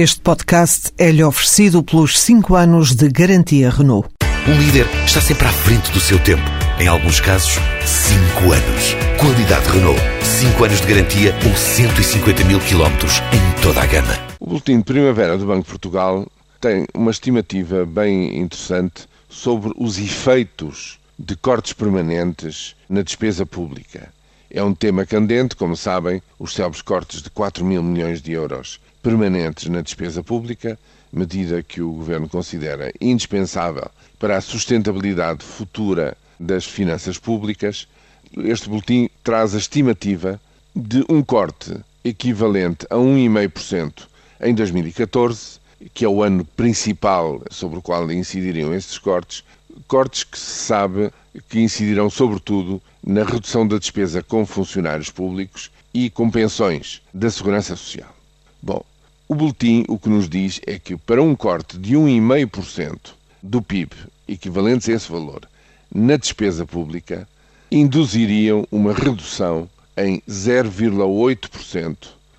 Este podcast é-lhe oferecido pelos 5 anos de garantia Renault. Um líder está sempre à frente do seu tempo. Em alguns casos, 5 anos. Qualidade Renault. 5 anos de garantia ou 150 mil quilómetros em toda a gama. O Boletim de Primavera do Banco de Portugal tem uma estimativa bem interessante sobre os efeitos de cortes permanentes na despesa pública. É um tema candente, como sabem, os célebres cortes de 4 mil milhões de euros permanentes na despesa pública, medida que o Governo considera indispensável para a sustentabilidade futura das finanças públicas. Este boletim traz a estimativa de um corte equivalente a 1,5% em 2014, que é o ano principal sobre o qual incidiriam esses cortes, cortes que se sabe que incidirão sobretudo na redução da despesa com funcionários públicos e com pensões da Segurança Social. Bom, o boletim o que nos diz é que para um corte de 1,5% do PIB, equivalentes a esse valor, na despesa pública, induziriam uma redução em 0,8%,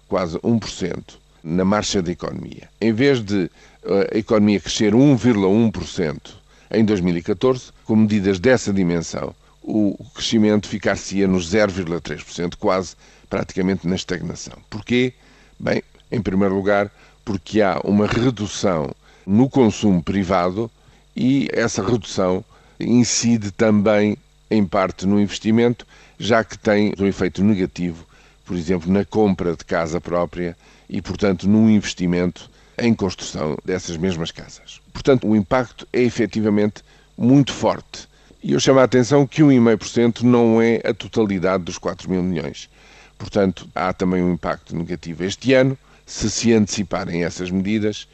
quase 1%, na marcha da economia. Em vez de eh, a economia crescer 1,1% em 2014, com medidas dessa dimensão, o crescimento ficar-se-ia nos 0,3%, quase praticamente na estagnação. Porquê? Bem, em primeiro lugar, porque há uma redução no consumo privado e essa redução incide também, em parte, no investimento, já que tem um efeito negativo, por exemplo, na compra de casa própria e, portanto, no investimento em construção dessas mesmas casas. Portanto, o impacto é efetivamente muito forte. E eu chamo a atenção que 1,5% não é a totalidade dos 4 mil milhões. Portanto, há também um impacto negativo este ano, se se anteciparem essas medidas,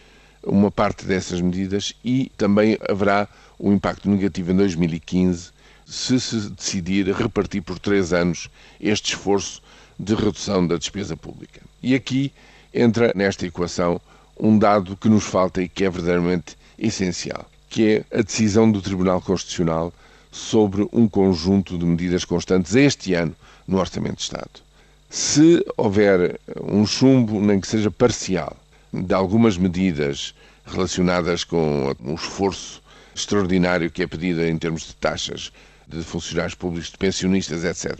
uma parte dessas medidas, e também haverá um impacto negativo em 2015, se se decidir repartir por três anos este esforço de redução da despesa pública. E aqui entra nesta equação um dado que nos falta e que é verdadeiramente essencial, que é a decisão do Tribunal Constitucional sobre um conjunto de medidas constantes este ano no Orçamento de Estado. Se houver um chumbo, nem que seja parcial, de algumas medidas relacionadas com o esforço extraordinário que é pedido em termos de taxas de funcionários públicos, de pensionistas, etc.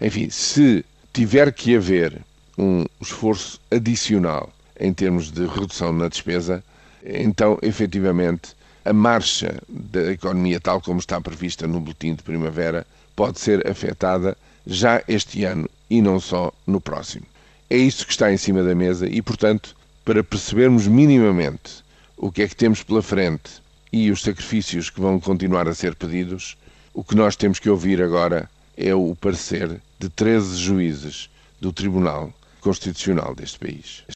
Enfim, se tiver que haver um esforço adicional em termos de redução na despesa, então, efetivamente, a marcha da economia, tal como está prevista no boletim de primavera, pode ser afetada já este ano e não só no próximo. É isso que está em cima da mesa e, portanto, para percebermos minimamente o que é que temos pela frente e os sacrifícios que vão continuar a ser pedidos, o que nós temos que ouvir agora é o parecer de 13 juízes do Tribunal Constitucional deste país.